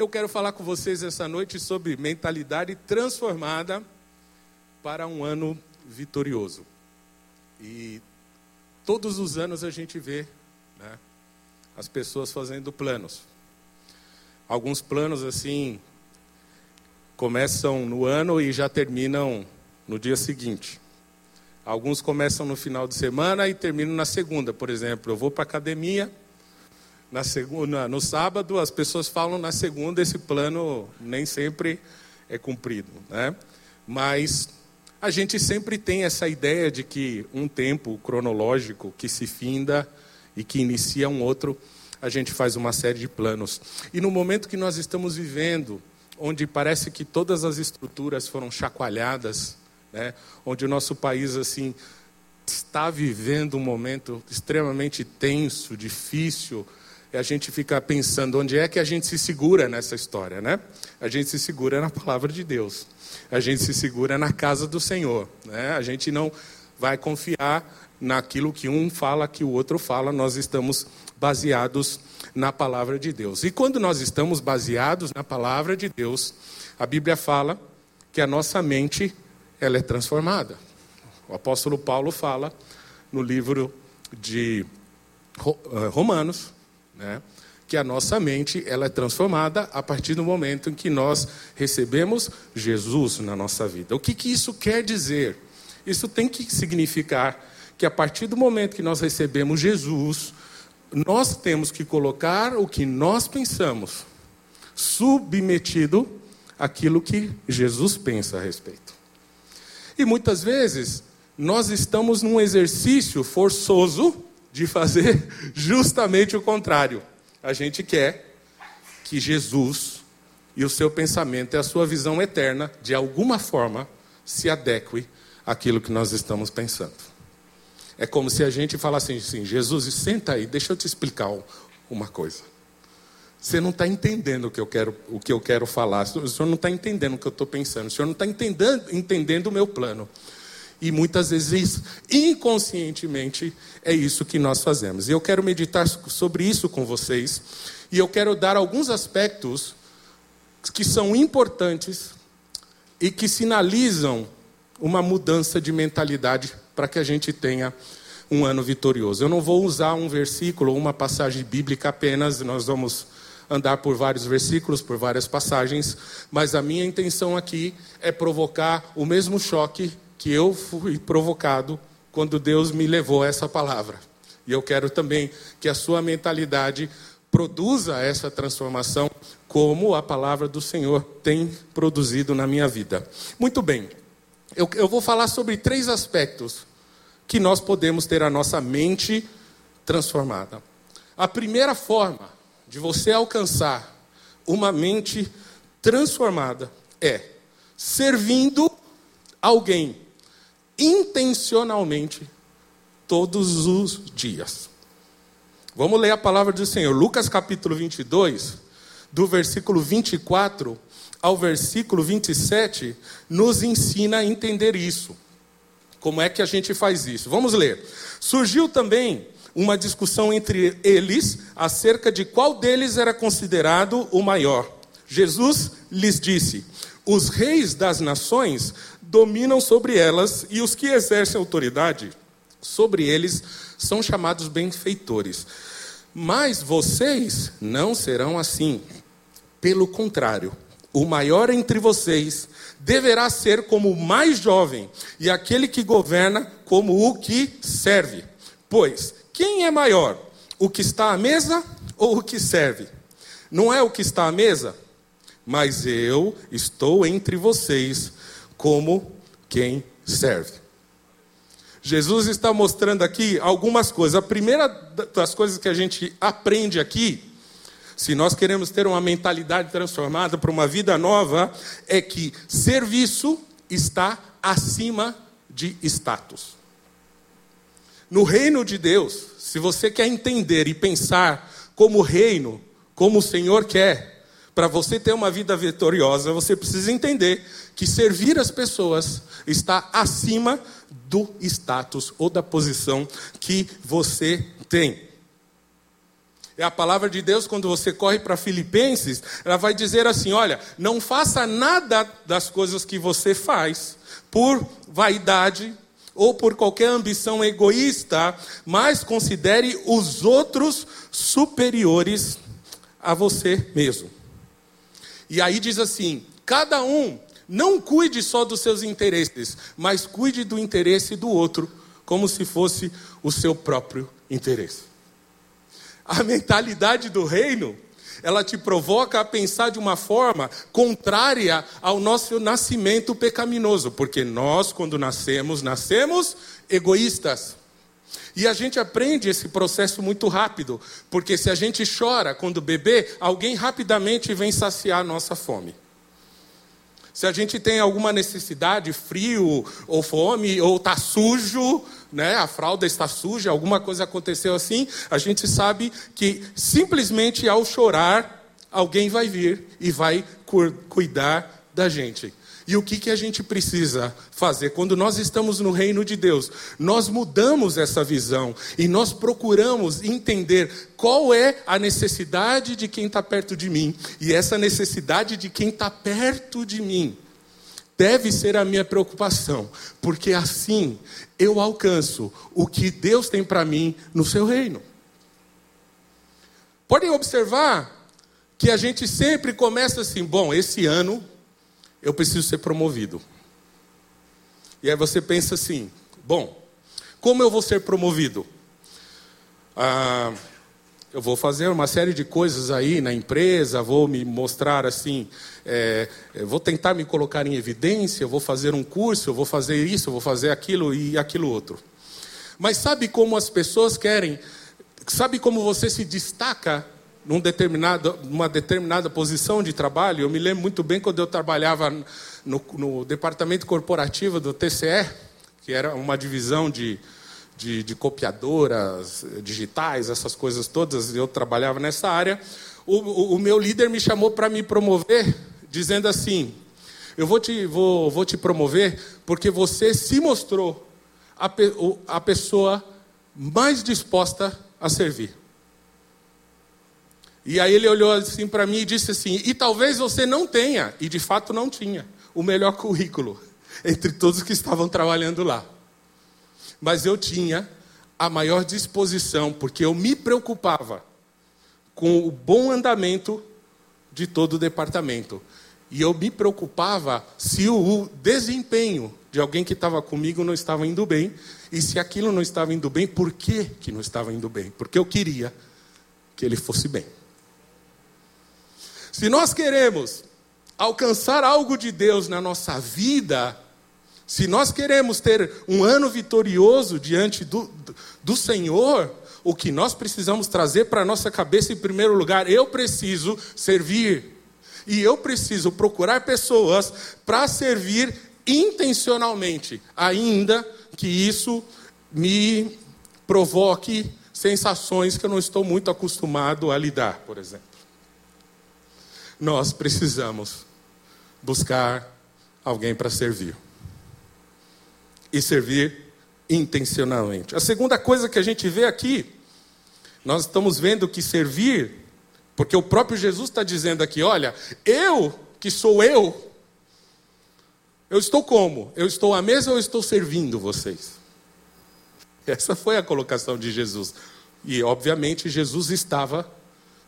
Eu quero falar com vocês essa noite sobre mentalidade transformada para um ano vitorioso. E todos os anos a gente vê né, as pessoas fazendo planos. Alguns planos assim começam no ano e já terminam no dia seguinte. Alguns começam no final de semana e terminam na segunda. Por exemplo, eu vou para a academia, na segunda, no sábado as pessoas falam na segunda, esse plano nem sempre é cumprido. Né? Mas a gente sempre tem essa ideia de que um tempo cronológico que se finda e que inicia um outro, a gente faz uma série de planos. E no momento que nós estamos vivendo, onde parece que todas as estruturas foram chacoalhadas, né? onde o nosso país assim está vivendo um momento extremamente tenso, difícil, e a gente fica pensando onde é que a gente se segura nessa história, né? A gente se segura na palavra de Deus, a gente se segura na casa do Senhor, né? A gente não vai confiar naquilo que um fala, que o outro fala, nós estamos baseados na palavra de Deus. E quando nós estamos baseados na palavra de Deus, a Bíblia fala que a nossa mente ela é transformada. O apóstolo Paulo fala no livro de eh, Romanos, né, que a nossa mente ela é transformada a partir do momento em que nós recebemos Jesus na nossa vida. O que, que isso quer dizer? Isso tem que significar que a partir do momento que nós recebemos Jesus, nós temos que colocar o que nós pensamos submetido àquilo que Jesus pensa a respeito. E muitas vezes nós estamos num exercício forçoso de fazer justamente o contrário. A gente quer que Jesus e o seu pensamento e a sua visão eterna, de alguma forma, se adeque àquilo que nós estamos pensando. É como se a gente falasse assim: Jesus, senta aí, deixa eu te explicar uma coisa. Você não está entendendo o que eu quero, o que eu quero falar. O senhor não está entendendo o que eu estou pensando. O senhor não está entendendo, entendendo o meu plano. E muitas vezes, inconscientemente, é isso que nós fazemos. E eu quero meditar sobre isso com vocês. E eu quero dar alguns aspectos que são importantes e que sinalizam uma mudança de mentalidade para que a gente tenha um ano vitorioso. Eu não vou usar um versículo ou uma passagem bíblica apenas, nós vamos andar por vários versículos, por várias passagens, mas a minha intenção aqui é provocar o mesmo choque que eu fui provocado quando Deus me levou essa palavra. E eu quero também que a sua mentalidade produza essa transformação, como a palavra do Senhor tem produzido na minha vida. Muito bem, eu, eu vou falar sobre três aspectos que nós podemos ter a nossa mente transformada. A primeira forma de você alcançar uma mente transformada é servindo alguém intencionalmente todos os dias. Vamos ler a palavra do Senhor. Lucas capítulo 22, do versículo 24 ao versículo 27, nos ensina a entender isso. Como é que a gente faz isso? Vamos ler. Surgiu também uma discussão entre eles acerca de qual deles era considerado o maior. Jesus lhes disse: Os reis das nações dominam sobre elas, e os que exercem autoridade sobre eles são chamados benfeitores. Mas vocês não serão assim. Pelo contrário, o maior entre vocês deverá ser como o mais jovem, e aquele que governa como o que serve. Pois, quem é maior, o que está à mesa ou o que serve? Não é o que está à mesa, mas eu estou entre vocês como quem serve. Jesus está mostrando aqui algumas coisas. A primeira das coisas que a gente aprende aqui se nós queremos ter uma mentalidade transformada para uma vida nova, é que serviço está acima de status. No reino de Deus, se você quer entender e pensar como reino, como o Senhor quer, para você ter uma vida vitoriosa, você precisa entender que servir as pessoas está acima do status ou da posição que você tem. É a palavra de Deus, quando você corre para Filipenses, ela vai dizer assim: olha, não faça nada das coisas que você faz por vaidade ou por qualquer ambição egoísta, mas considere os outros superiores a você mesmo. E aí diz assim: cada um não cuide só dos seus interesses, mas cuide do interesse do outro, como se fosse o seu próprio interesse. A mentalidade do reino, ela te provoca a pensar de uma forma contrária ao nosso nascimento pecaminoso, porque nós, quando nascemos, nascemos egoístas. E a gente aprende esse processo muito rápido, porque se a gente chora quando bebê, alguém rapidamente vem saciar a nossa fome. Se a gente tem alguma necessidade, frio ou fome, ou está sujo, né, a fralda está suja, alguma coisa aconteceu assim, a gente sabe que simplesmente ao chorar, alguém vai vir e vai cuidar da gente. E o que, que a gente precisa fazer? Quando nós estamos no reino de Deus, nós mudamos essa visão e nós procuramos entender qual é a necessidade de quem está perto de mim. E essa necessidade de quem está perto de mim deve ser a minha preocupação, porque assim eu alcanço o que Deus tem para mim no seu reino. Podem observar que a gente sempre começa assim: bom, esse ano eu preciso ser promovido. E aí você pensa assim: bom, como eu vou ser promovido? Ah, eu vou fazer uma série de coisas aí na empresa, vou me mostrar assim, é, vou tentar me colocar em evidência, vou fazer um curso, vou fazer isso, vou fazer aquilo e aquilo outro. Mas sabe como as pessoas querem? Sabe como você se destaca num determinado, numa determinada posição de trabalho. Eu me lembro muito bem quando eu trabalhava no, no departamento corporativo do TCE, que era uma divisão de, de, de, copiadoras digitais, essas coisas todas, eu trabalhava nessa área. O, o, o meu líder me chamou para me promover, dizendo assim: Eu vou te, vou, vou te promover porque você se mostrou a, a pessoa mais disposta a servir. E aí ele olhou assim para mim e disse assim: E talvez você não tenha, e de fato não tinha, o melhor currículo entre todos que estavam trabalhando lá. Mas eu tinha a maior disposição, porque eu me preocupava com o bom andamento de todo o departamento. E eu me preocupava se o desempenho de alguém que estava comigo não estava indo bem. E se aquilo não estava indo bem, por que, que não estava indo bem? Porque eu queria que ele fosse bem. Se nós queremos alcançar algo de Deus na nossa vida, se nós queremos ter um ano vitorioso diante do, do Senhor, o que nós precisamos trazer para a nossa cabeça em primeiro lugar, eu preciso servir. E eu preciso procurar pessoas para servir intencionalmente, ainda que isso me provoque sensações que eu não estou muito acostumado a lidar, por exemplo nós precisamos buscar alguém para servir. E servir intencionalmente. A segunda coisa que a gente vê aqui, nós estamos vendo que servir, porque o próprio Jesus está dizendo aqui: olha, eu, que sou eu, eu estou como? Eu estou à mesa ou eu estou servindo vocês? Essa foi a colocação de Jesus. E, obviamente, Jesus estava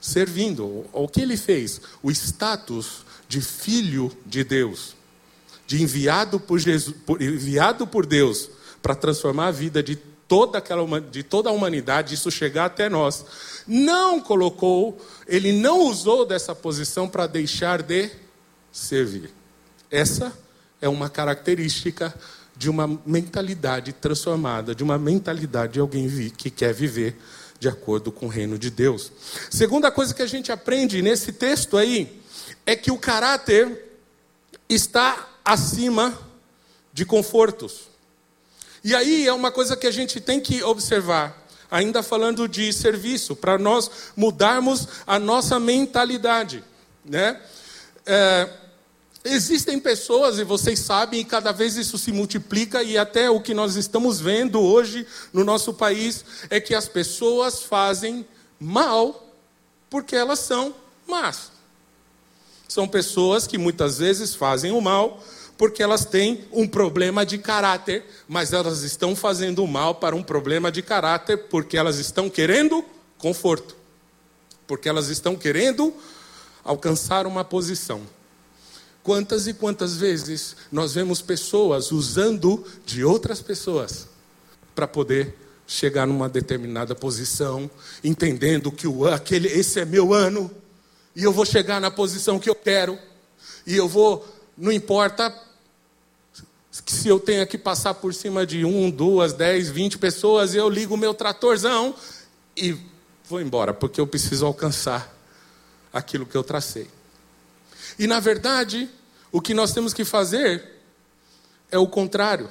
servindo. O que ele fez? O status de filho de Deus, de enviado por, Jesus, por, enviado por Deus para transformar a vida de toda, aquela, de toda a humanidade, isso chegar até nós. Não colocou, ele não usou dessa posição para deixar de servir. Essa é uma característica de uma mentalidade transformada, de uma mentalidade de alguém que quer viver de acordo com o reino de Deus. Segunda coisa que a gente aprende nesse texto aí é que o caráter está acima de confortos. E aí é uma coisa que a gente tem que observar, ainda falando de serviço, para nós mudarmos a nossa mentalidade, né? É, Existem pessoas, e vocês sabem, e cada vez isso se multiplica, e até o que nós estamos vendo hoje no nosso país é que as pessoas fazem mal porque elas são más. São pessoas que muitas vezes fazem o mal porque elas têm um problema de caráter, mas elas estão fazendo o mal para um problema de caráter porque elas estão querendo conforto, porque elas estão querendo alcançar uma posição. Quantas e quantas vezes nós vemos pessoas usando de outras pessoas para poder chegar numa determinada posição, entendendo que o, aquele, esse é meu ano, e eu vou chegar na posição que eu quero, e eu vou, não importa se eu tenho que passar por cima de um, duas, dez, vinte pessoas, eu ligo o meu tratorzão e vou embora, porque eu preciso alcançar aquilo que eu tracei. E na verdade, o que nós temos que fazer é o contrário,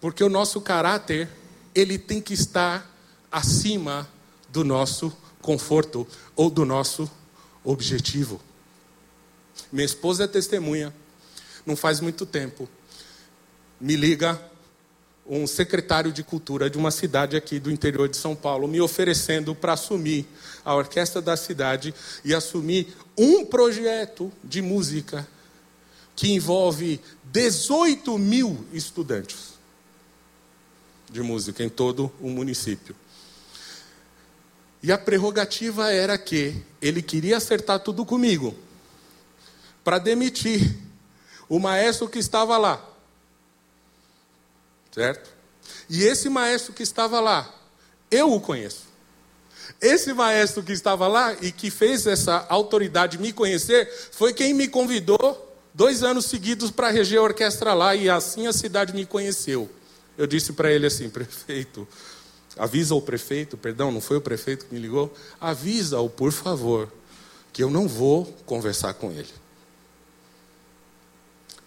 porque o nosso caráter, ele tem que estar acima do nosso conforto ou do nosso objetivo. Minha esposa é testemunha, não faz muito tempo. Me liga um secretário de cultura de uma cidade aqui do interior de São Paulo, me oferecendo para assumir a orquestra da cidade e assumir um projeto de música que envolve 18 mil estudantes de música em todo o município. E a prerrogativa era que ele queria acertar tudo comigo, para demitir o maestro que estava lá. Certo? E esse maestro que estava lá, eu o conheço. Esse maestro que estava lá e que fez essa autoridade me conhecer, foi quem me convidou dois anos seguidos para reger a orquestra lá, e assim a cidade me conheceu. Eu disse para ele assim, prefeito, avisa o prefeito, perdão, não foi o prefeito que me ligou, avisa-o, por favor, que eu não vou conversar com ele.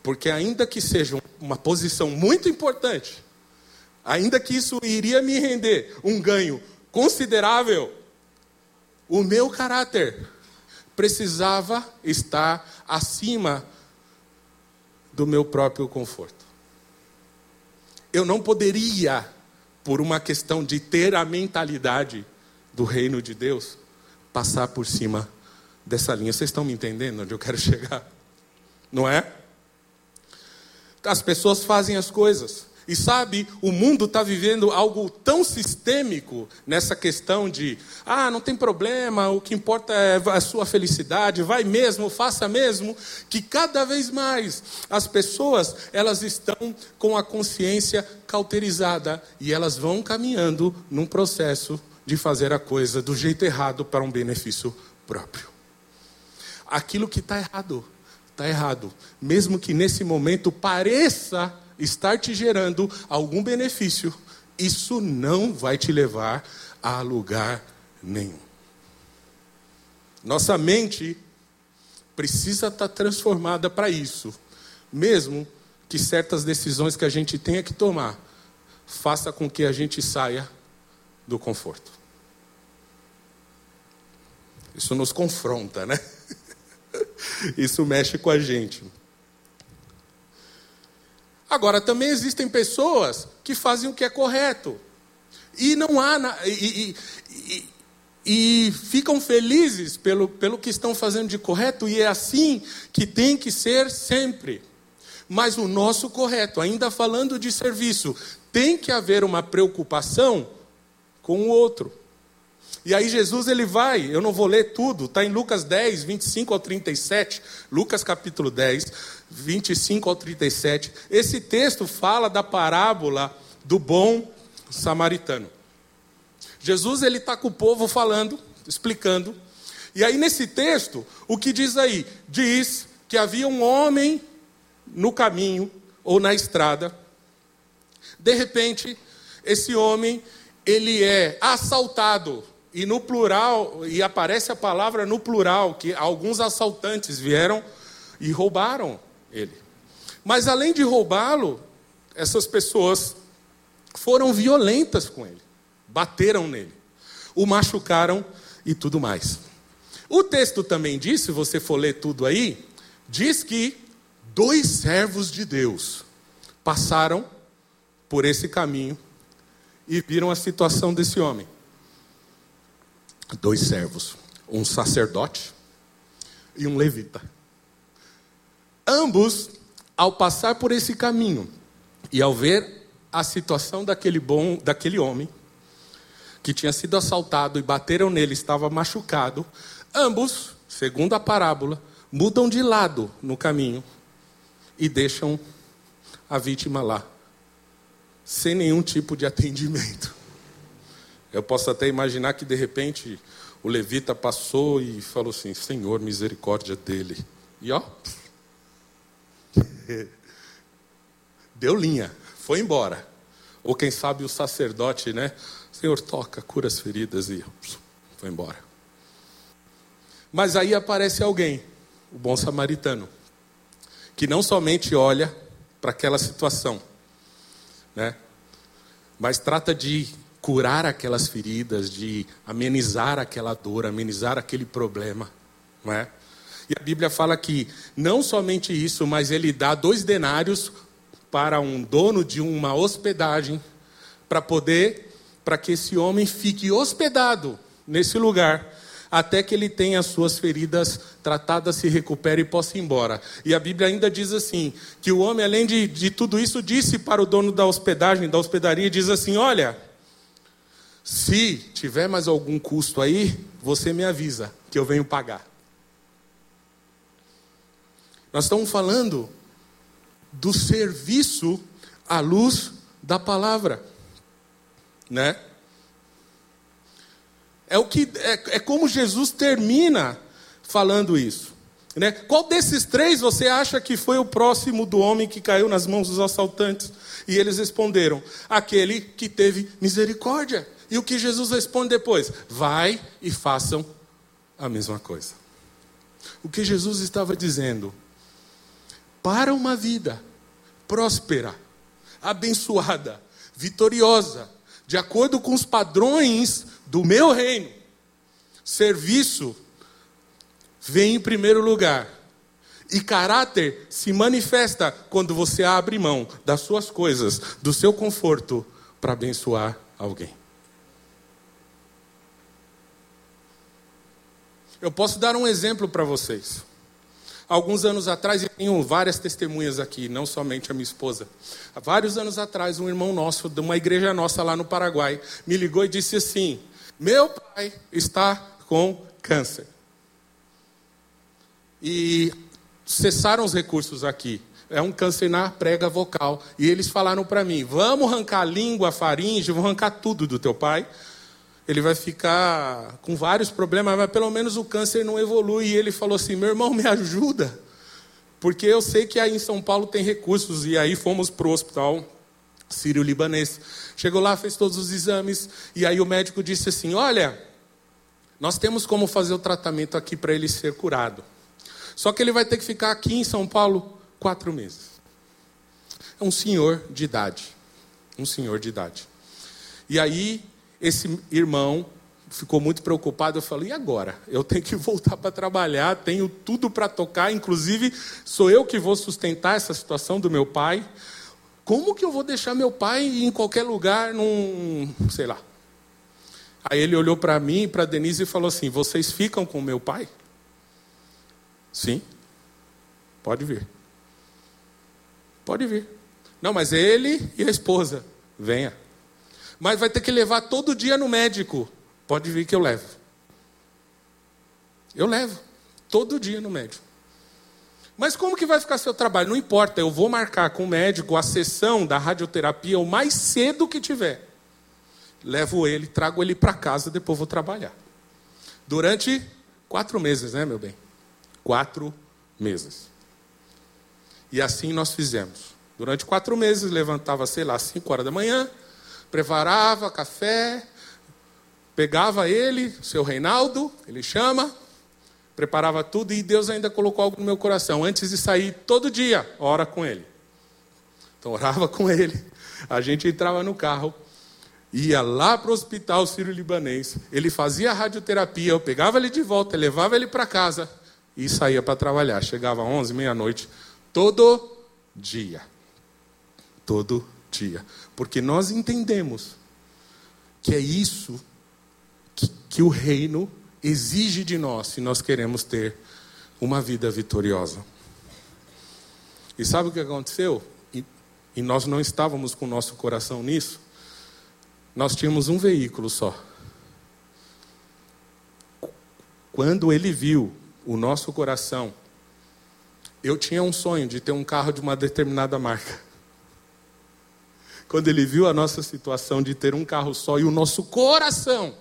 Porque ainda que seja uma posição muito importante, ainda que isso iria me render um ganho considerável, o meu caráter precisava estar acima do meu próprio conforto. Eu não poderia, por uma questão de ter a mentalidade do reino de Deus, passar por cima dessa linha. Vocês estão me entendendo onde eu quero chegar? Não é? As pessoas fazem as coisas. E sabe, o mundo está vivendo algo tão sistêmico nessa questão de, ah, não tem problema, o que importa é a sua felicidade, vai mesmo, faça mesmo, que cada vez mais as pessoas, elas estão com a consciência cauterizada e elas vão caminhando num processo de fazer a coisa do jeito errado para um benefício próprio. Aquilo que está errado está errado. Mesmo que nesse momento pareça estar te gerando algum benefício, isso não vai te levar a lugar nenhum. Nossa mente precisa estar transformada para isso, mesmo que certas decisões que a gente tenha que tomar faça com que a gente saia do conforto. Isso nos confronta, né? Isso mexe com a gente. Agora, também existem pessoas que fazem o que é correto. E não há. E, e, e, e, ficam felizes pelo, pelo que estão fazendo de correto, e é assim que tem que ser sempre. Mas o nosso correto, ainda falando de serviço, tem que haver uma preocupação com o outro. E aí Jesus ele vai, eu não vou ler tudo, está em Lucas 10, 25 ao 37, Lucas capítulo 10, 25 ao 37. Esse texto fala da parábola do bom samaritano. Jesus ele está com o povo falando, explicando. E aí nesse texto, o que diz aí? Diz que havia um homem no caminho ou na estrada. De repente, esse homem ele é assaltado e no plural, e aparece a palavra no plural, que alguns assaltantes vieram e roubaram ele. Mas além de roubá-lo, essas pessoas foram violentas com ele, bateram nele, o machucaram e tudo mais. O texto também diz, se você for ler tudo aí, diz que dois servos de Deus passaram por esse caminho e viram a situação desse homem dois servos, um sacerdote e um levita. Ambos, ao passar por esse caminho e ao ver a situação daquele bom, daquele homem que tinha sido assaltado e bateram nele, estava machucado, ambos, segundo a parábola, mudam de lado no caminho e deixam a vítima lá, sem nenhum tipo de atendimento. Eu posso até imaginar que de repente o levita passou e falou assim: Senhor, misericórdia dele. E ó, deu linha, foi embora. Ou quem sabe o sacerdote, né? Senhor, toca, cura as feridas e foi embora. Mas aí aparece alguém, o bom samaritano, que não somente olha para aquela situação, né? Mas trata de curar aquelas feridas, de amenizar aquela dor, amenizar aquele problema, não é? E a Bíblia fala que não somente isso, mas ele dá dois denários para um dono de uma hospedagem para poder para que esse homem fique hospedado nesse lugar até que ele tenha as suas feridas tratadas, se recupere e possa ir embora. E a Bíblia ainda diz assim: que o homem, além de, de tudo isso, disse para o dono da hospedagem, da hospedaria, diz assim: Olha, se tiver mais algum custo aí, você me avisa que eu venho pagar. Nós estamos falando do serviço à luz da palavra, né? É o que é, é como Jesus termina falando isso. Né? Qual desses três você acha que foi o próximo do homem que caiu nas mãos dos assaltantes? E eles responderam: aquele que teve misericórdia. E o que Jesus responde depois? Vai e façam a mesma coisa. O que Jesus estava dizendo? Para uma vida próspera, abençoada, vitoriosa, de acordo com os padrões do meu reino, serviço vem em primeiro lugar. E caráter se manifesta quando você abre mão das suas coisas, do seu conforto, para abençoar alguém. Eu posso dar um exemplo para vocês. Alguns anos atrás, e tenho várias testemunhas aqui, não somente a minha esposa. Há vários anos atrás, um irmão nosso, de uma igreja nossa lá no Paraguai, me ligou e disse assim: Meu pai está com câncer. E cessaram os recursos aqui. É um câncer na prega vocal. E eles falaram para mim: Vamos arrancar a língua, a faringe, vamos arrancar tudo do teu pai ele vai ficar com vários problemas, mas pelo menos o câncer não evolui. E ele falou assim: meu irmão, me ajuda, porque eu sei que aí em São Paulo tem recursos. E aí fomos para o hospital sírio-libanês. Chegou lá, fez todos os exames, e aí o médico disse assim: olha, nós temos como fazer o tratamento aqui para ele ser curado. Só que ele vai ter que ficar aqui em São Paulo quatro meses. É um senhor de idade. Um senhor de idade. E aí esse irmão ficou muito preocupado. Eu falei: e agora? Eu tenho que voltar para trabalhar, tenho tudo para tocar, inclusive sou eu que vou sustentar essa situação do meu pai. Como que eu vou deixar meu pai em qualquer lugar, num. sei lá. Aí ele olhou para mim e para Denise e falou assim: Vocês ficam com meu pai? Sim. Pode vir. Pode vir. Não, mas ele e a esposa. Venha. Mas vai ter que levar todo dia no médico. Pode vir que eu levo. Eu levo. Todo dia no médico. Mas como que vai ficar seu trabalho? Não importa, eu vou marcar com o médico a sessão da radioterapia o mais cedo que tiver. Levo ele, trago ele para casa, depois vou trabalhar. Durante quatro meses, né, meu bem? Quatro meses. E assim nós fizemos. Durante quatro meses, levantava, sei lá, cinco horas da manhã, preparava café, pegava ele, seu Reinaldo, ele chama, preparava tudo e Deus ainda colocou algo no meu coração. Antes de sair, todo dia, ora com ele. Então, orava com ele. A gente entrava no carro, ia lá para o hospital sírio-libanês. Ele fazia radioterapia, eu pegava ele de volta, levava ele para casa e saía para trabalhar. Chegava às 11, meia-noite, todo dia. Todo dia. Porque nós entendemos que é isso que, que o reino exige de nós se nós queremos ter uma vida vitoriosa. E sabe o que aconteceu? E, e nós não estávamos com o nosso coração nisso. Nós tínhamos um veículo só. Quando ele viu o nosso coração, eu tinha um sonho de ter um carro de uma determinada marca. Quando ele viu a nossa situação de ter um carro só e o nosso coração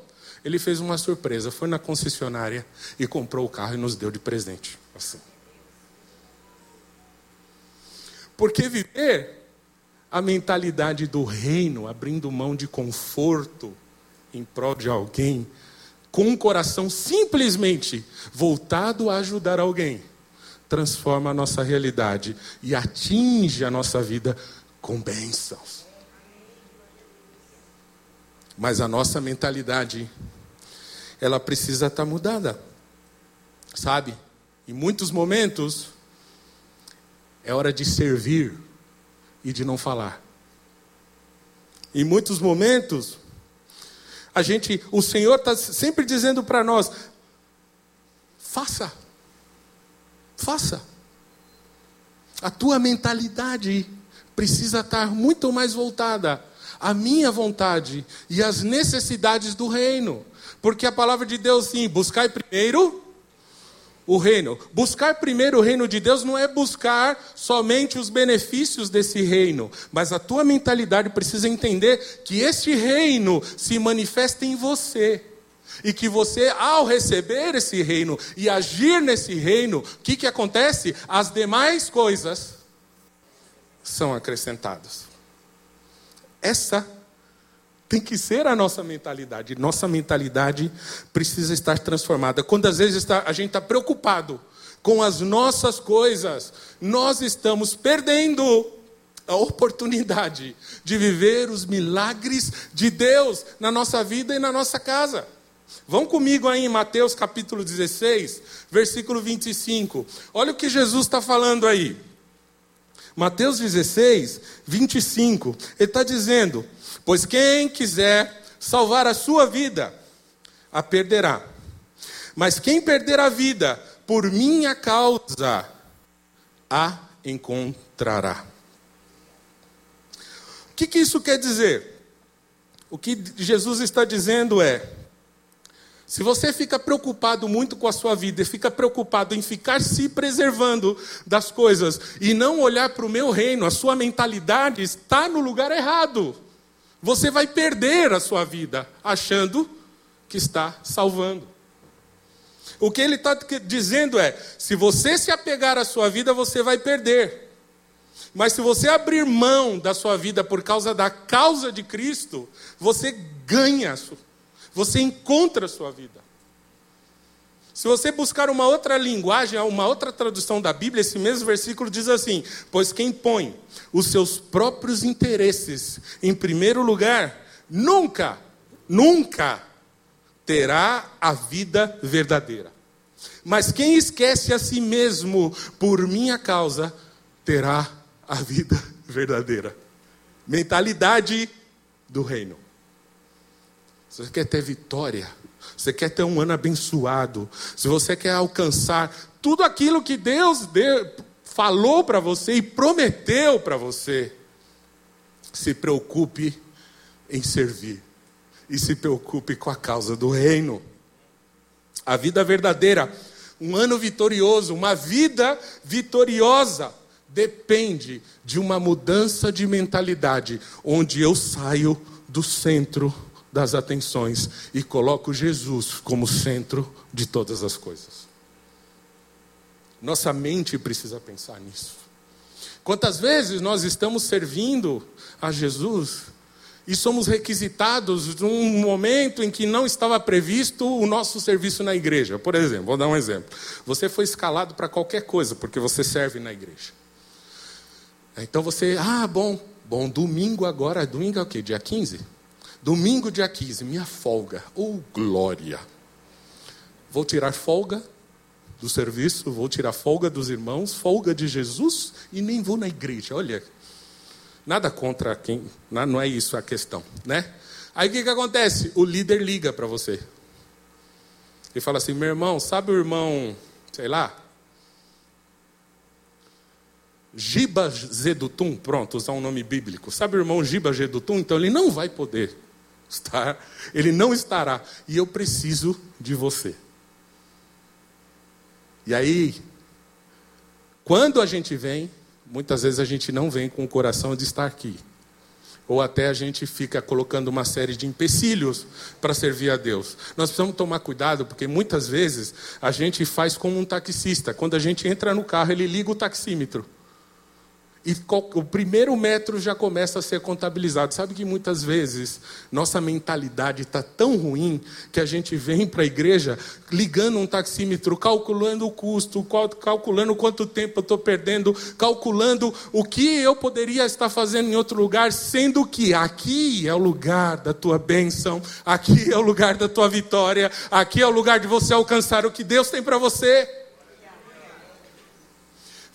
ele fez uma surpresa, foi na concessionária e comprou o carro e nos deu de presente. Assim. Porque viver a mentalidade do reino, abrindo mão de conforto em prol de alguém, com um coração simplesmente voltado a ajudar alguém, transforma a nossa realidade e atinge a nossa vida com bênçãos. Mas a nossa mentalidade ela precisa estar tá mudada. Sabe? Em muitos momentos, é hora de servir e de não falar. Em muitos momentos, a gente, o Senhor está sempre dizendo para nós: faça, faça. A tua mentalidade precisa estar muito mais voltada à minha vontade e às necessidades do reino. Porque a palavra de Deus, sim, buscar primeiro o reino. Buscar primeiro o reino de Deus não é buscar somente os benefícios desse reino, mas a tua mentalidade precisa entender que este reino se manifesta em você. E que você, ao receber esse reino e agir nesse reino, o que, que acontece? As demais coisas são acrescentadas. Essa tem que ser a nossa mentalidade. Nossa mentalidade precisa estar transformada. Quando às vezes está, a gente está preocupado com as nossas coisas, nós estamos perdendo a oportunidade de viver os milagres de Deus na nossa vida e na nossa casa. Vão comigo aí em Mateus capítulo 16, versículo 25. Olha o que Jesus está falando aí. Mateus 16, 25. Ele está dizendo: Pois quem quiser salvar a sua vida, a perderá. Mas quem perder a vida por minha causa, a encontrará. O que, que isso quer dizer? O que Jesus está dizendo é: se você fica preocupado muito com a sua vida e fica preocupado em ficar se preservando das coisas e não olhar para o meu reino, a sua mentalidade está no lugar errado você vai perder a sua vida achando que está salvando. O que ele está dizendo é: se você se apegar à sua vida, você vai perder. Mas se você abrir mão da sua vida por causa da causa de Cristo, você ganha, você encontra a sua vida. Se você buscar uma outra linguagem, uma outra tradução da Bíblia, esse mesmo versículo diz assim: Pois quem põe os seus próprios interesses em primeiro lugar, nunca, nunca terá a vida verdadeira. Mas quem esquece a si mesmo por minha causa, terá a vida verdadeira. Mentalidade do reino. Você quer ter vitória? você quer ter um ano abençoado, se você quer alcançar tudo aquilo que Deus deu, falou para você e prometeu para você, se preocupe em servir e se preocupe com a causa do reino. A vida verdadeira, um ano vitorioso, uma vida vitoriosa, depende de uma mudança de mentalidade, onde eu saio do centro das atenções e coloco Jesus como centro de todas as coisas. Nossa mente precisa pensar nisso. Quantas vezes nós estamos servindo a Jesus e somos requisitados num momento em que não estava previsto o nosso serviço na igreja. Por exemplo, vou dar um exemplo. Você foi escalado para qualquer coisa, porque você serve na igreja. Então você, ah, bom, bom, domingo agora, domingo é o quê? Dia 15? Domingo, dia 15, minha folga. Oh, glória! Vou tirar folga do serviço, vou tirar folga dos irmãos, folga de Jesus e nem vou na igreja. Olha, Nada contra quem. Não é isso a questão, né? Aí o que, que acontece? O líder liga para você. E fala assim: meu irmão, sabe o irmão, sei lá, Giba Zedutum, pronto, usar um nome bíblico. Sabe o irmão Giba Zedutum? Então ele não vai poder estar, ele não estará. E eu preciso de você. E aí, quando a gente vem, muitas vezes a gente não vem com o coração de estar aqui. Ou até a gente fica colocando uma série de empecilhos para servir a Deus. Nós precisamos tomar cuidado, porque muitas vezes a gente faz como um taxista. Quando a gente entra no carro, ele liga o taxímetro. E o primeiro metro já começa a ser contabilizado. Sabe que muitas vezes nossa mentalidade está tão ruim que a gente vem para a igreja ligando um taxímetro, calculando o custo, calculando quanto tempo eu estou perdendo, calculando o que eu poderia estar fazendo em outro lugar, sendo que aqui é o lugar da tua bênção, aqui é o lugar da tua vitória, aqui é o lugar de você alcançar o que Deus tem para você.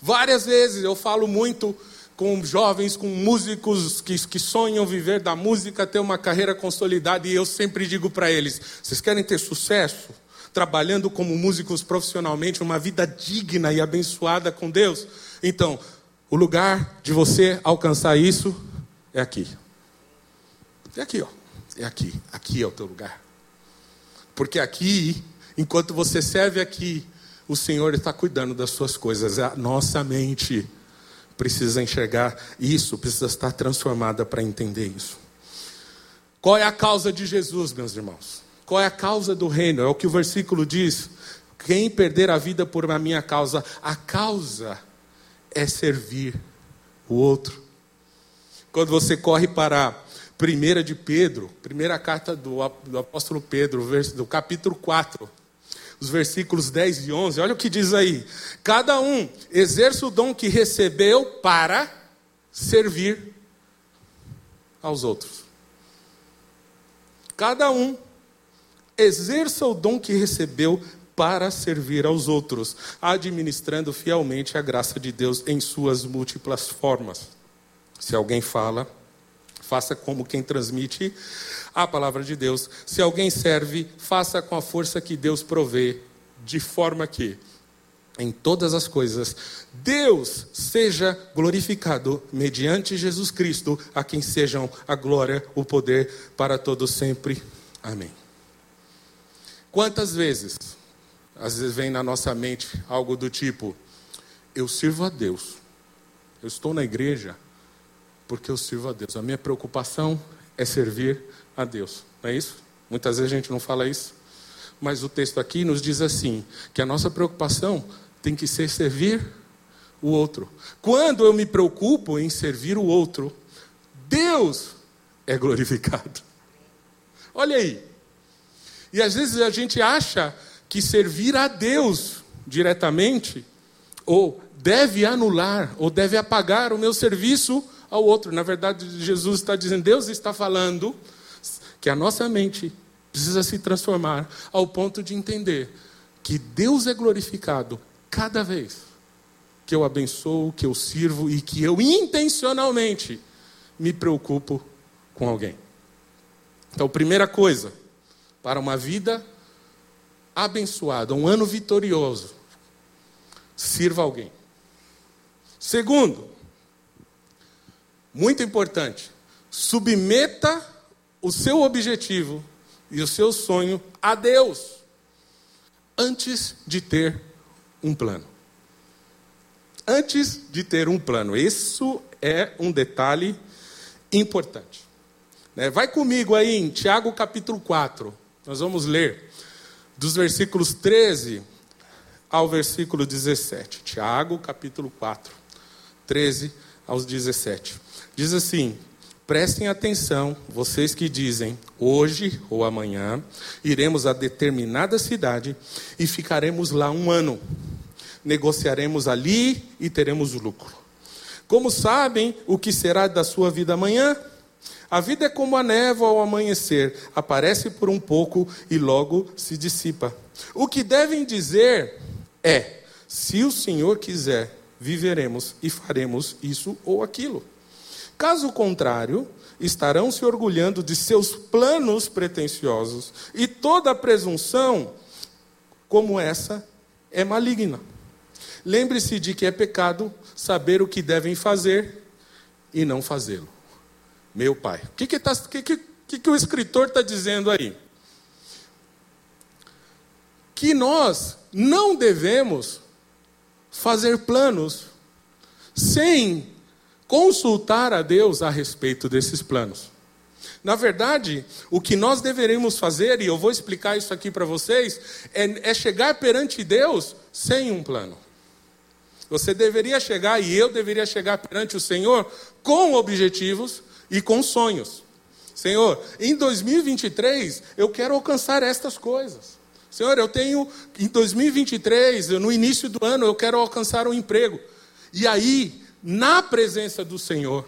Várias vezes eu falo muito com jovens, com músicos que, que sonham viver da música, ter uma carreira consolidada, e eu sempre digo para eles: vocês querem ter sucesso? Trabalhando como músicos profissionalmente, uma vida digna e abençoada com Deus? Então, o lugar de você alcançar isso é aqui. É aqui, ó. É aqui. Aqui é o teu lugar. Porque aqui, enquanto você serve aqui, o Senhor está cuidando das suas coisas. A nossa mente precisa enxergar isso, precisa estar transformada para entender isso. Qual é a causa de Jesus, meus irmãos? Qual é a causa do reino? É o que o versículo diz. Quem perder a vida por a minha causa, a causa é servir o outro. Quando você corre para primeira de Pedro, primeira carta do, do apóstolo Pedro, do capítulo 4, os versículos 10 e 11, olha o que diz aí. Cada um exerce o dom que recebeu para servir aos outros. Cada um exerça o dom que recebeu para servir aos outros, administrando fielmente a graça de Deus em suas múltiplas formas. Se alguém fala, faça como quem transmite a palavra de Deus. Se alguém serve, faça com a força que Deus provê, de forma que em todas as coisas Deus seja glorificado mediante Jesus Cristo, a quem sejam a glória, o poder para todos sempre. Amém. Quantas vezes às vezes vem na nossa mente algo do tipo: eu sirvo a Deus. Eu estou na igreja porque eu sirvo a Deus. A minha preocupação é servir a Deus. Não é isso? Muitas vezes a gente não fala isso. Mas o texto aqui nos diz assim: que a nossa preocupação tem que ser servir o outro. Quando eu me preocupo em servir o outro, Deus é glorificado. Olha aí. E às vezes a gente acha que servir a Deus diretamente, ou deve anular, ou deve apagar o meu serviço ao outro. Na verdade, Jesus está dizendo, Deus está falando que a nossa mente precisa se transformar ao ponto de entender que Deus é glorificado cada vez que eu abençoo, que eu sirvo e que eu intencionalmente me preocupo com alguém. Então, primeira coisa, para uma vida abençoada, um ano vitorioso, sirva alguém. Segundo, muito importante, submeta o seu objetivo e o seu sonho a Deus antes de ter um plano. Antes de ter um plano. Isso é um detalhe importante. Né? Vai comigo aí em Tiago capítulo 4. Nós vamos ler dos versículos 13 ao versículo 17. Tiago capítulo 4, 13 aos 17. Diz assim: Prestem atenção, vocês que dizem, hoje ou amanhã, iremos a determinada cidade e ficaremos lá um ano. Negociaremos ali e teremos lucro. Como sabem o que será da sua vida amanhã? A vida é como a névoa ao amanhecer, aparece por um pouco e logo se dissipa. O que devem dizer é: se o Senhor quiser, viveremos e faremos isso ou aquilo. Caso contrário, estarão se orgulhando de seus planos pretensiosos, e toda presunção como essa é maligna. Lembre-se de que é pecado saber o que devem fazer e não fazê-lo. Meu pai. O que, que, tá, que, que, que o escritor está dizendo aí? Que nós não devemos fazer planos sem consultar a Deus a respeito desses planos. Na verdade, o que nós deveríamos fazer, e eu vou explicar isso aqui para vocês, é, é, chegar perante Deus sem um plano. Você deveria chegar, e eu deveria chegar perante o Senhor com objetivos e com sonhos. Senhor, em 2023 eu quero alcançar estas coisas. Senhor, eu tenho, em 2023, no início do ano, eu quero alcançar um emprego. E aí, na presença do Senhor,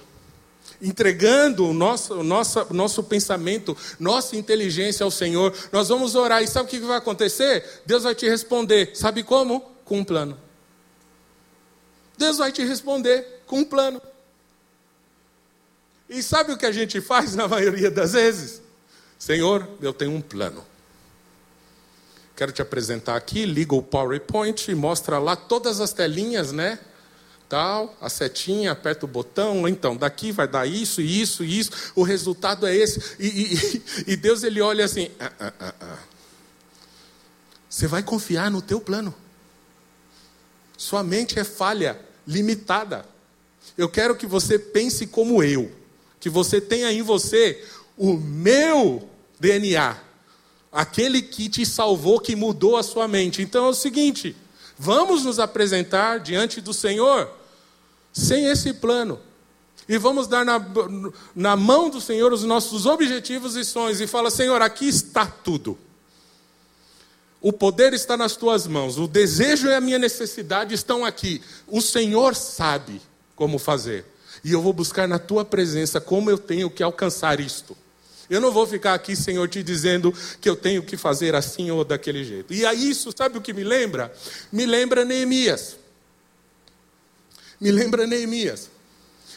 entregando o nosso, o nosso, nosso pensamento, nossa inteligência ao Senhor, nós vamos orar. E sabe o que vai acontecer? Deus vai te responder. Sabe como? Com um plano. Deus vai te responder com um plano. E sabe o que a gente faz na maioria das vezes? Senhor, eu tenho um plano. Quero te apresentar aqui, liga o PowerPoint e mostra lá todas as telinhas, né? Tal, a setinha, aperta o botão, então, daqui vai dar isso, isso, isso, o resultado é esse. E, e, e Deus ele olha assim: ah, ah, ah, ah, você vai confiar no teu plano. Sua mente é falha, limitada. Eu quero que você pense como eu, que você tenha em você o meu DNA, aquele que te salvou, que mudou a sua mente. Então é o seguinte: vamos nos apresentar diante do Senhor sem esse plano. E vamos dar na, na mão do Senhor os nossos objetivos e sonhos. E fala: Senhor, aqui está tudo. O poder está nas tuas mãos. O desejo e a minha necessidade estão aqui. O Senhor sabe como fazer. E eu vou buscar na tua presença como eu tenho que alcançar isto. Eu não vou ficar aqui, Senhor, te dizendo que eu tenho que fazer assim ou daquele jeito. E aí, isso, sabe o que me lembra? Me lembra Neemias me lembra Neemias.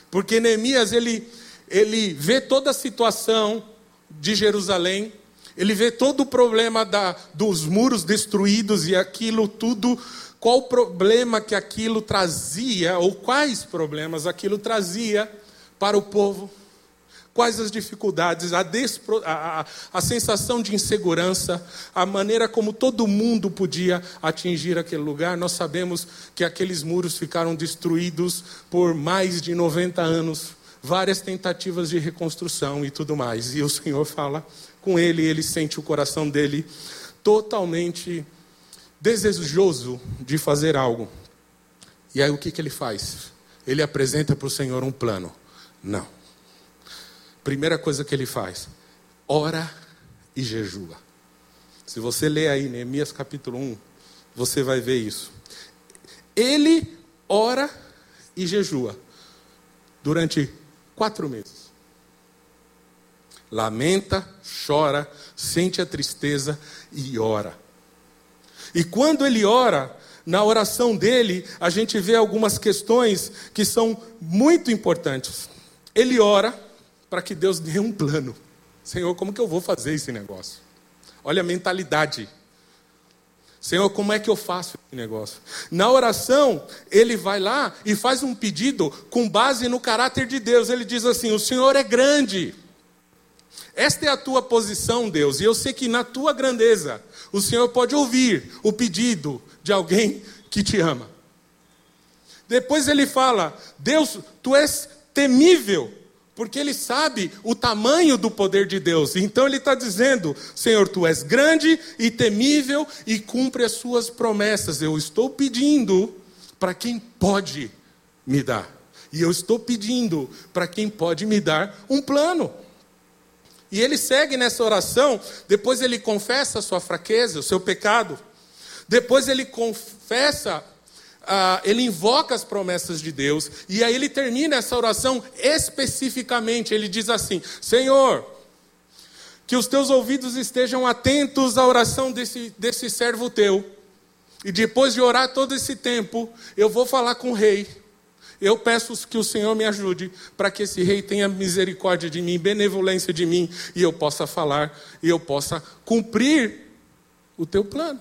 Porque Neemias, ele, ele vê toda a situação de Jerusalém, ele vê todo o problema da, dos muros destruídos e aquilo tudo, qual o problema que aquilo trazia, ou quais problemas aquilo trazia para o povo quais as dificuldades, a, despro, a, a, a, sensação de insegurança, a maneira como todo mundo podia atingir aquele lugar. Nós sabemos que aqueles muros ficaram destruídos por mais de 90 anos, várias tentativas de reconstrução e tudo mais. E o Senhor fala com ele, ele sente o coração dele totalmente desejoso de fazer algo. E aí o que, que ele faz? Ele apresenta para o Senhor um plano. Não. Primeira coisa que ele faz: ora e jejua. Se você ler aí Neemias capítulo 1, você vai ver isso. Ele ora e jejua durante quatro meses. Lamenta, chora, sente a tristeza e ora. E quando ele ora, na oração dele, a gente vê algumas questões que são muito importantes. Ele ora, para que Deus dê um plano. Senhor, como que eu vou fazer esse negócio? Olha a mentalidade. Senhor, como é que eu faço esse negócio? Na oração, ele vai lá e faz um pedido com base no caráter de Deus. Ele diz assim: O Senhor é grande. Esta é a tua posição, Deus, e eu sei que na tua grandeza o Senhor pode ouvir o pedido de alguém que te ama. Depois ele fala: Deus, tu és temível porque ele sabe o tamanho do poder de Deus. Então ele está dizendo: Senhor, tu és grande e temível e cumpre as suas promessas. Eu estou pedindo para quem pode me dar. E eu estou pedindo para quem pode me dar um plano. E ele segue nessa oração, depois ele confessa a sua fraqueza, o seu pecado. Depois ele confessa, uh, ele invoca as promessas de Deus. E aí ele termina essa oração especificamente. Ele diz assim: Senhor, que os teus ouvidos estejam atentos à oração desse, desse servo teu. E depois de orar todo esse tempo, eu vou falar com o rei. Eu peço que o Senhor me ajude para que esse rei tenha misericórdia de mim, benevolência de mim, e eu possa falar e eu possa cumprir o teu plano.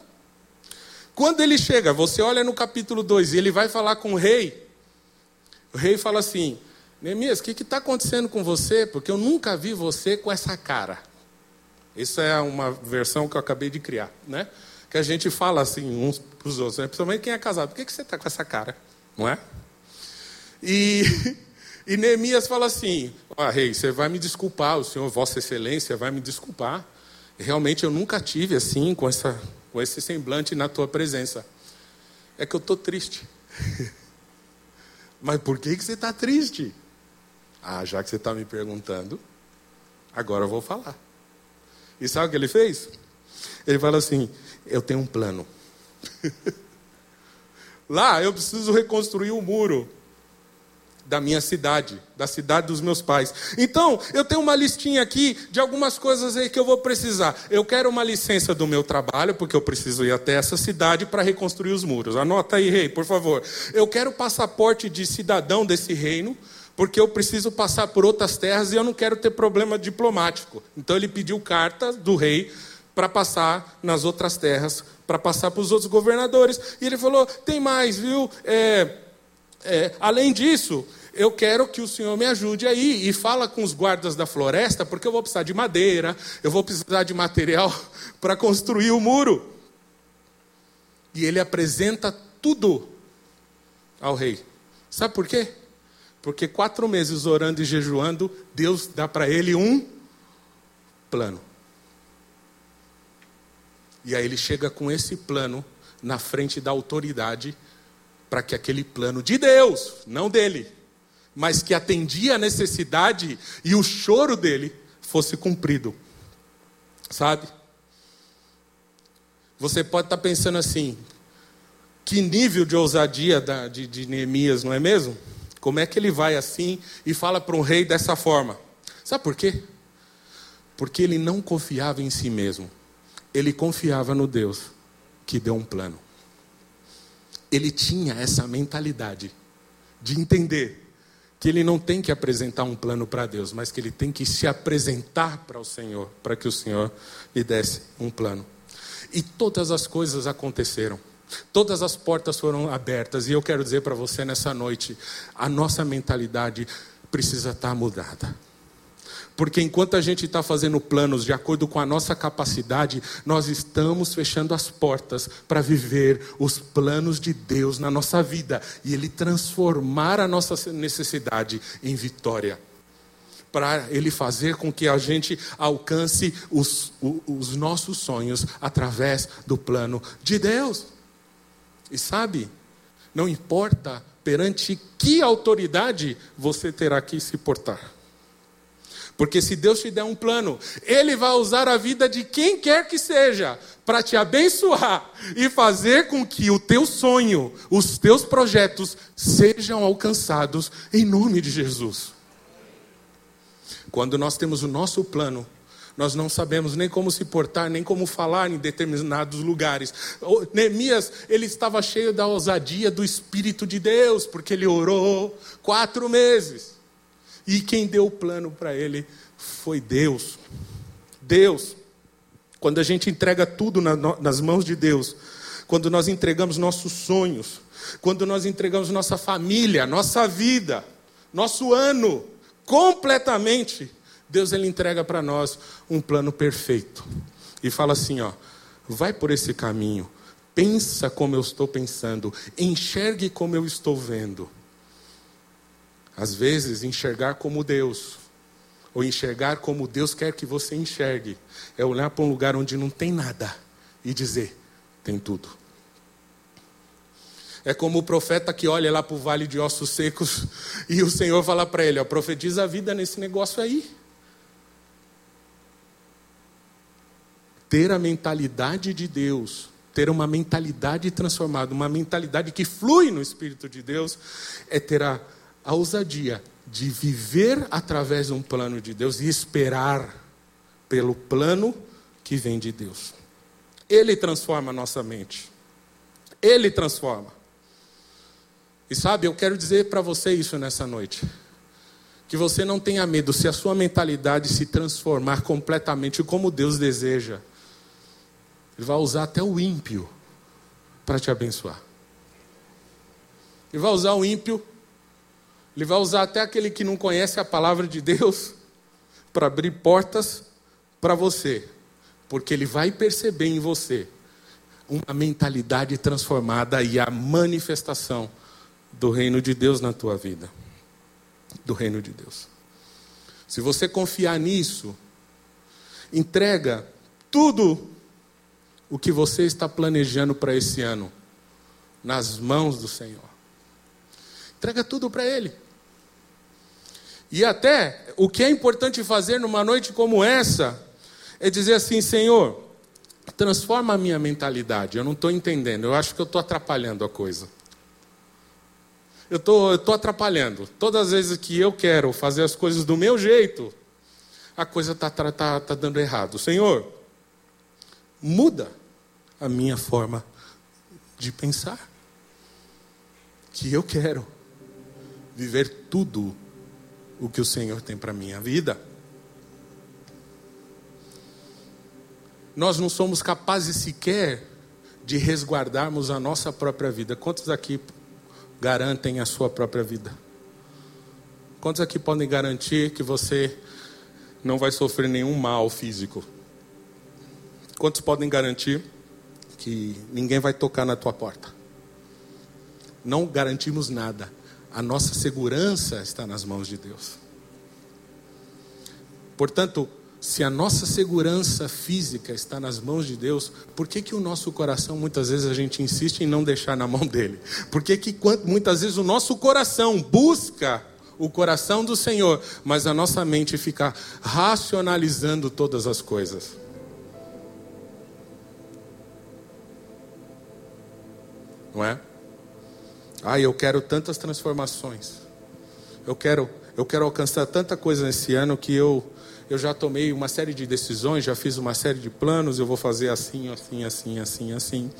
Quando ele chega, você olha no capítulo 2 e ele vai falar com o rei. O rei fala assim: Neemias, o que está acontecendo com você? Porque eu nunca vi você com essa cara. Isso é uma versão que eu acabei de criar, né? Que a gente fala assim uns para os outros, né? principalmente quem é casado. Por que, que você está com essa cara? Não é? E, e Neemias fala assim: ah, rei, você vai me desculpar, o senhor, Vossa Excelência, vai me desculpar. Realmente eu nunca tive assim, com, essa, com esse semblante na tua presença. É que eu estou triste. Mas por que, que você está triste? Ah, já que você está me perguntando, agora eu vou falar. E sabe o que ele fez? Ele fala assim: Eu tenho um plano. Lá eu preciso reconstruir o um muro da minha cidade, da cidade dos meus pais. Então, eu tenho uma listinha aqui de algumas coisas aí que eu vou precisar. Eu quero uma licença do meu trabalho, porque eu preciso ir até essa cidade para reconstruir os muros. Anota aí, rei, por favor. Eu quero passaporte de cidadão desse reino porque eu preciso passar por outras terras e eu não quero ter problema diplomático. Então ele pediu carta do rei para passar nas outras terras, para passar para os outros governadores. E ele falou: tem mais, viu? É, é, além disso, eu quero que o senhor me ajude aí e fala com os guardas da floresta, porque eu vou precisar de madeira, eu vou precisar de material para construir o muro. E ele apresenta tudo ao rei. Sabe por quê? Porque quatro meses orando e jejuando, Deus dá para ele um plano. E aí ele chega com esse plano na frente da autoridade, para que aquele plano de Deus, não dele, mas que atendia a necessidade e o choro dele fosse cumprido. Sabe? Você pode estar pensando assim: que nível de ousadia de, de Neemias, não é mesmo? Como é que ele vai assim e fala para um rei dessa forma? Sabe por quê? Porque ele não confiava em si mesmo. Ele confiava no Deus que deu um plano. Ele tinha essa mentalidade de entender que ele não tem que apresentar um plano para Deus, mas que ele tem que se apresentar para o Senhor, para que o Senhor lhe desse um plano. E todas as coisas aconteceram. Todas as portas foram abertas, e eu quero dizer para você nessa noite: a nossa mentalidade precisa estar mudada. Porque enquanto a gente está fazendo planos de acordo com a nossa capacidade, nós estamos fechando as portas para viver os planos de Deus na nossa vida e Ele transformar a nossa necessidade em vitória. Para Ele fazer com que a gente alcance os, os nossos sonhos através do plano de Deus. E sabe, não importa perante que autoridade você terá que se portar. Porque se Deus te der um plano, Ele vai usar a vida de quem quer que seja para te abençoar e fazer com que o teu sonho, os teus projetos sejam alcançados em nome de Jesus. Quando nós temos o nosso plano, nós não sabemos nem como se portar, nem como falar em determinados lugares. Neemias, ele estava cheio da ousadia do Espírito de Deus, porque ele orou quatro meses. E quem deu o plano para ele foi Deus. Deus. Quando a gente entrega tudo nas mãos de Deus, quando nós entregamos nossos sonhos, quando nós entregamos nossa família, nossa vida, nosso ano, completamente Deus ele entrega para nós um plano perfeito e fala assim, ó, vai por esse caminho, pensa como eu estou pensando, enxergue como eu estou vendo. Às vezes, enxergar como Deus, ou enxergar como Deus quer que você enxergue, é olhar para um lugar onde não tem nada e dizer: tem tudo. É como o profeta que olha lá para o vale de ossos secos e o Senhor fala para ele: ó, profetiza a vida nesse negócio aí. Ter a mentalidade de Deus, ter uma mentalidade transformada, uma mentalidade que flui no Espírito de Deus, é ter a, a ousadia de viver através de um plano de Deus e esperar pelo plano que vem de Deus. Ele transforma a nossa mente. Ele transforma. E sabe, eu quero dizer para você isso nessa noite. Que você não tenha medo se a sua mentalidade se transformar completamente como Deus deseja. Ele vai usar até o ímpio para te abençoar. Ele vai usar o ímpio, ele vai usar até aquele que não conhece a palavra de Deus para abrir portas para você, porque ele vai perceber em você uma mentalidade transformada e a manifestação do reino de Deus na tua vida. Do reino de Deus. Se você confiar nisso, entrega tudo o que você está planejando para esse ano nas mãos do Senhor. Entrega tudo para Ele. E até o que é importante fazer numa noite como essa é dizer assim: Senhor, transforma a minha mentalidade. Eu não estou entendendo, eu acho que eu estou atrapalhando a coisa. Eu tô, estou atrapalhando. Todas as vezes que eu quero fazer as coisas do meu jeito, a coisa está tá, tá, tá dando errado. Senhor, muda a minha forma de pensar. Que eu quero viver tudo o que o Senhor tem para a minha vida. nós não somos capazes sequer de resguardarmos a nossa própria vida. Quantos aqui garantem a sua própria vida? Quantos aqui podem garantir que você não vai sofrer nenhum mal físico? Quantos podem garantir que ninguém vai tocar na tua porta? Não garantimos nada. A nossa segurança está nas mãos de Deus. Portanto, se a nossa segurança física está nas mãos de Deus, por que, que o nosso coração muitas vezes a gente insiste em não deixar na mão dele? Por que, que muitas vezes o nosso coração busca o coração do Senhor, mas a nossa mente fica racionalizando todas as coisas? Não é? Ah, eu quero tantas transformações. Eu quero, eu quero alcançar tanta coisa nesse ano que eu eu já tomei uma série de decisões, já fiz uma série de planos, eu vou fazer assim, assim, assim, assim, assim.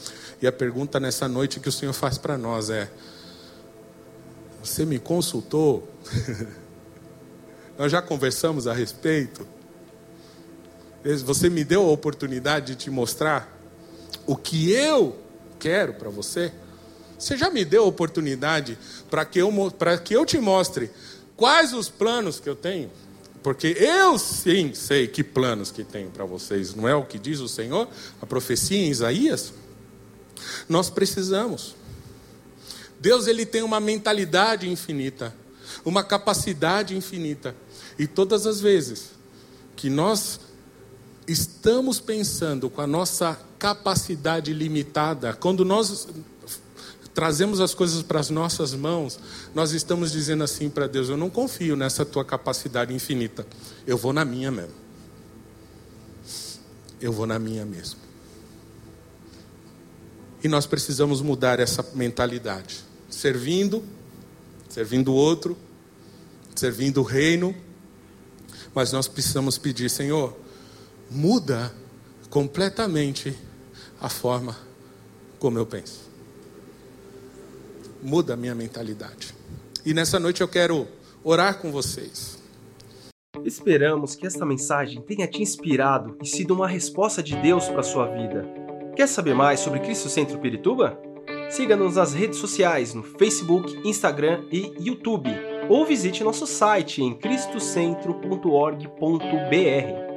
E a pergunta nessa noite que o Senhor faz para nós é: Você me consultou? nós já conversamos a respeito? Você me deu a oportunidade de te mostrar o que eu quero para você? Você já me deu a oportunidade para que, eu, que eu te mostre quais os planos que eu tenho? Porque eu sim sei que planos que tenho para vocês, não é o que diz o Senhor? A profecia em Isaías? Nós precisamos. Deus ele tem uma mentalidade infinita, uma capacidade infinita. E todas as vezes que nós estamos pensando com a nossa capacidade limitada, quando nós trazemos as coisas para as nossas mãos, nós estamos dizendo assim para Deus: Eu não confio nessa tua capacidade infinita, eu vou na minha mesmo. Eu vou na minha mesmo. E nós precisamos mudar essa mentalidade, servindo, servindo o outro, servindo o reino, mas nós precisamos pedir, Senhor, muda completamente a forma como eu penso muda a minha mentalidade. E nessa noite eu quero orar com vocês. Esperamos que esta mensagem tenha te inspirado e sido uma resposta de Deus para a sua vida. Quer saber mais sobre Cristo Centro Pirituba? Siga-nos nas redes sociais no Facebook, Instagram e YouTube, ou visite nosso site em cristocentro.org.br.